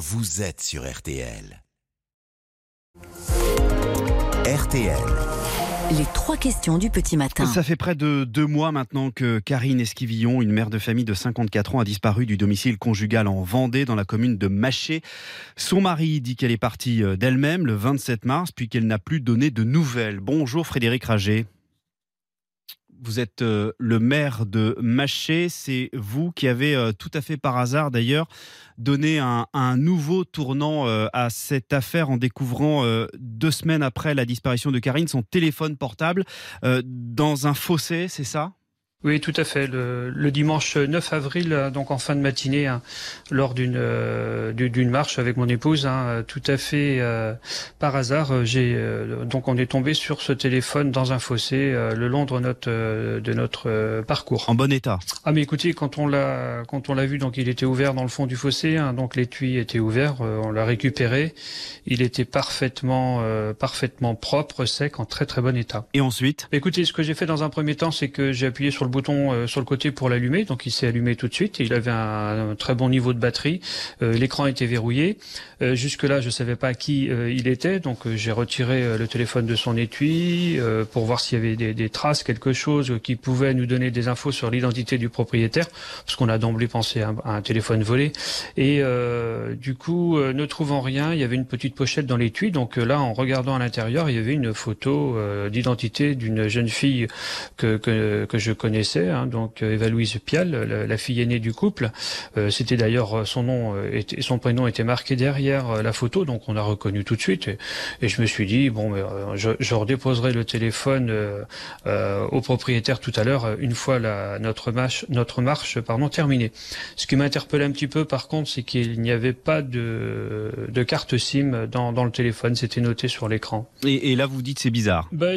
vous êtes sur RTL. RTL. Les trois questions du petit matin. Ça fait près de deux mois maintenant que Karine Esquivillon, une mère de famille de 54 ans, a disparu du domicile conjugal en Vendée, dans la commune de Maché. Son mari dit qu'elle est partie euh, d'elle-même le 27 mars, puis qu'elle n'a plus donné de nouvelles. Bonjour Frédéric Rager. Vous êtes euh, le maire de Maché. C'est vous qui avez euh, tout à fait par hasard d'ailleurs donné un, nouveau tournant euh, à cette affaire en découvrant deux semaines après la disparition de Karine son téléphone portable dans un fossé, c'est ça? Oui, tout à fait. Le, le dimanche 9 avril, euh, donc en fin de matinée, hein, lors d'une euh, du- d'une marche avec mon épouse, hein, tout à fait euh, par hasard, euh, j'ai euh, donc on est tombé sur ce téléphone dans un fossé euh, le long de notre euh, de notre euh, parcours. En bon état. Ah mais écoutez, quand on l'a quand on l'a vu, donc il était ouvert dans le fond du fossé, hein, donc l'étui était ouvert, euh, on l'a récupéré, il était parfaitement euh, parfaitement propre, sec, en très très bon état. Et ensuite? Écoutez, ce que j'ai fait dans un premier temps, c'est que j'ai appuyé sur le bouton euh, sur le côté pour l'allumer, donc il s'est allumé tout de suite. Il avait un, très bon niveau de batterie, Euh, l'écran était verrouillé. Euh, Jusque là, je savais pas qui il était, donc j'ai retiré le téléphone de son étui pour voir s'il y avait des, traces, quelque chose qui pouvait nous donner des infos sur l'identité du propriétaire, parce qu'on a d'emblée pensé à un, téléphone volé. Et du coup, ne trouvant rien, il y avait une petite pochette dans l'étui. Donc là, en regardant à l'intérieur, il y avait une photo d'identité d'une jeune fille que, que, que je connaissais, hein, donc euh, Eva-Louise Pial, la, la fille aînée du couple. Euh, C'était d'ailleurs euh, son nom, euh, était, son prénom était marqué derrière euh, la photo, donc on a reconnu tout de suite. Et, et je me suis dit bon, mais, euh, je, je redéposerai le téléphone euh, euh, au propriétaire tout à l'heure, une fois la, notre marche, notre marche, pardon, terminée. Ce qui m'interpellait un petit peu, par contre, c'est qu'il n'y avait pas de, de carte SIM dans, dans le téléphone. C'était noté sur l'écran. et, et là vous dites c'est bizarre. Ben,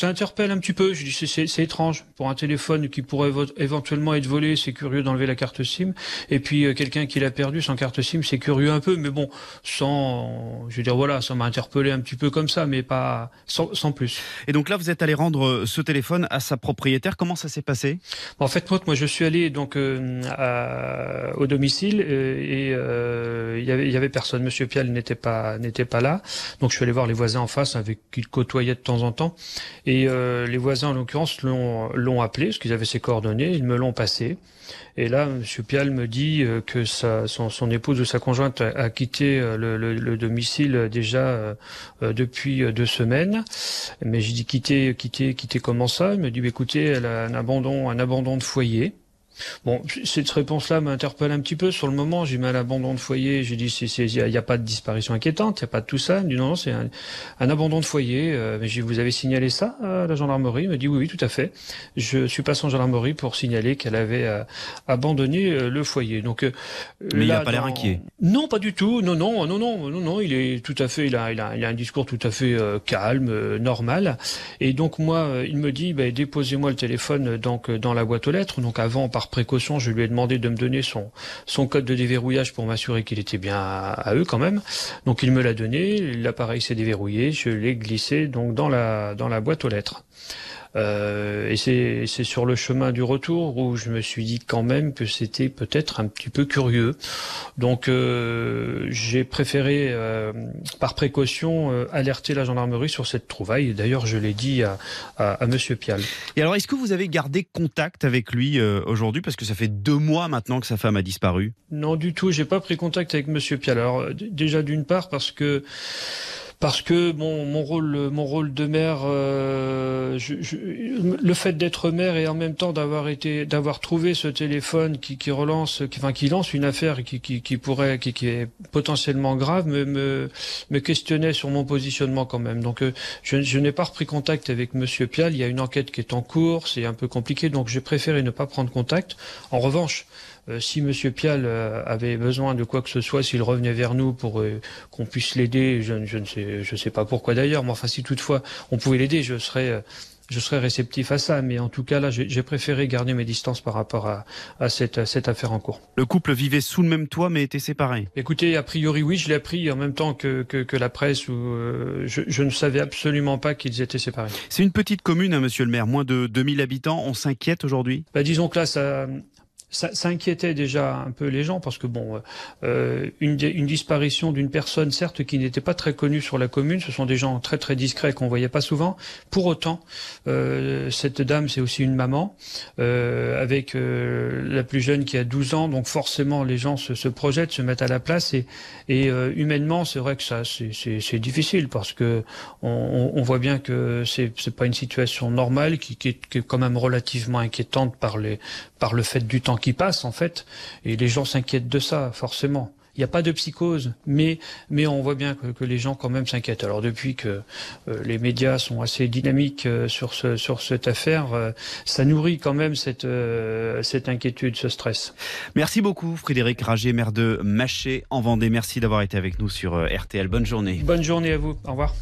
ça interpelle un petit peu. Je dis c'est- étrange pour un téléphone qui pourrait éventuellement être volé. C'est curieux d'enlever la carte SIM. Et puis euh, quelqu'un qui l'a perdu sans carte SIM, c'est curieux un peu. Mais bon, sans, je veux dire voilà, ça m'a interpellé un petit peu comme ça, mais pas sans, sans plus. Et donc là vous êtes allé rendre euh, ce téléphone à sa propriétaire. Comment ça s'est passé? En fait, moi, moi, je suis allé donc euh, à- au domicile euh, et euh, il y avait, il y avait personne. Monsieur Pial n'était pas n'était pas là, donc je suis allé voir les voisins en face avec qui il côtoyait de temps en temps. Et euh, les voisins, en l'occurrence, l'ont appelé parce qu'ils avaient ses coordonnées. Ils me l'ont passé. Et là, Monsieur Pial me dit euh, que son, épouse ou sa conjointe a, quitté euh, le, le- le domicile déjà depuis deux semaines. Mais j'ai dit quitter, quitter, quitter comment ça? Il me dit, bah, écoutez, elle a un abandon, un abandon de foyer. Bon, cette réponse-là m'interpelle un petit peu. Sur le moment, j'ai mal à l'abandon de foyer. J'ai dit, c'est- c'est- il n'y a, pas de disparition inquiétante, il n'y a pas de tout ça. Il dit, non, non, c'est un, un abandon de foyer. Euh, mais vous avez signalé ça à la gendarmerie? Il me dit, oui, oui, tout à fait. Je suis passé en gendarmerie pour signaler qu'elle avait euh, abandonné euh, le foyer. Donc, euh, Mais il là, a pas l'air dans- inquiet. Non, pas du tout. Non, non, non, non, non, non. Il est tout à fait. Il a, il a, il a un discours tout à fait euh, calme, euh, normal. Et donc moi, il me dit, bah, déposez-moi le téléphone donc dans la boîte aux lettres. Donc avant, par précaution, je lui ai demandé de me donner son son code de déverrouillage pour m'assurer qu'il était bien à, eux quand même. Donc il me l'a donné. L'appareil s'est déverrouillé. Je l'ai glissé donc dans la dans la boîte aux lettres. Euh, et c'est c'est sur le chemin du retour où je me suis dit quand même que c'était peut-être un petit peu curieux. Donc euh, j'ai préféré, euh, par précaution, euh, alerter la gendarmerie sur cette trouvaille. D'ailleurs, je l'ai dit à, à, à Monsieur Pial. Et alors est-ce que vous avez gardé contact avec lui euh, aujourd'hui? Parce que ça fait deux mois maintenant que sa femme a disparu Non, du tout. J'ai pas pris contact avec Monsieur Pial. Alors déjà d'une part parce que parce que mon, mon rôle mon rôle de maire, euh, je- je- le fait d'être maire et en même temps d'avoir été d'avoir trouvé ce téléphone qui, qui relance, enfin qui lance une affaire qui, qui, qui pourrait qui, qui est potentiellement grave me, me me questionnait sur mon positionnement quand même. Donc euh, je, je n'ai pas repris contact avec Monsieur Pial. Il y a une enquête qui est en cours, c'est un peu compliqué, donc j'ai préféré ne pas prendre contact. En revanche, euh, si Monsieur Pial euh, avait besoin de quoi que ce soit, s'il revenait vers nous pour euh, qu'on puisse l'aider, je, je ne sais, je sais pas pourquoi d'ailleurs, mais enfin si toutefois on pouvait l'aider, je serais, je serais réceptif à ça. Mais en tout cas là, j'ai préféré garder mes distances par rapport à, à cette, à cette affaire en cours. Le couple vivait sous le même toit mais était séparés. Écoutez, a priori oui, je l'ai appris en même temps que, que, que la presse où euh, je, je ne savais absolument pas qu'ils étaient séparés. C'est une petite commune, hein, monsieur le maire, moins de 2000 habitants. On s'inquiète aujourd'hui? Bah, disons que là, ça, ça, ça, inquiétait déjà un peu les gens parce que bon, euh, une, une, disparition d'une personne, certes, qui n'était pas très connue sur la commune, ce sont des gens très très discrets qu'on voyait pas souvent. Pour autant, euh, cette dame, c'est aussi une maman euh, avec euh, la plus jeune qui a 12 ans, donc forcément les gens se, se projettent, se mettent à la place et, et euh, humainement, c'est vrai que ça c'est difficile parce que on, on voit bien que c'est pas une situation normale qui, qui, est, qui est quand même relativement inquiétante par les par le fait du temps qui passe en fait, et les gens s'inquiètent de ça forcément. Il n'y a pas de psychose, mais, mais on voit bien que, que les gens quand même s'inquiètent. Alors depuis que euh, les médias sont assez dynamiques euh, sur, ce, sur cette affaire, euh, ça nourrit quand même cette, cette inquiétude, ce stress. Merci beaucoup Frédéric Rager, maire de Maché en Vendée. Merci d'avoir été avec nous sur RTL. Bonne journée. Bonne journée à vous. Au revoir.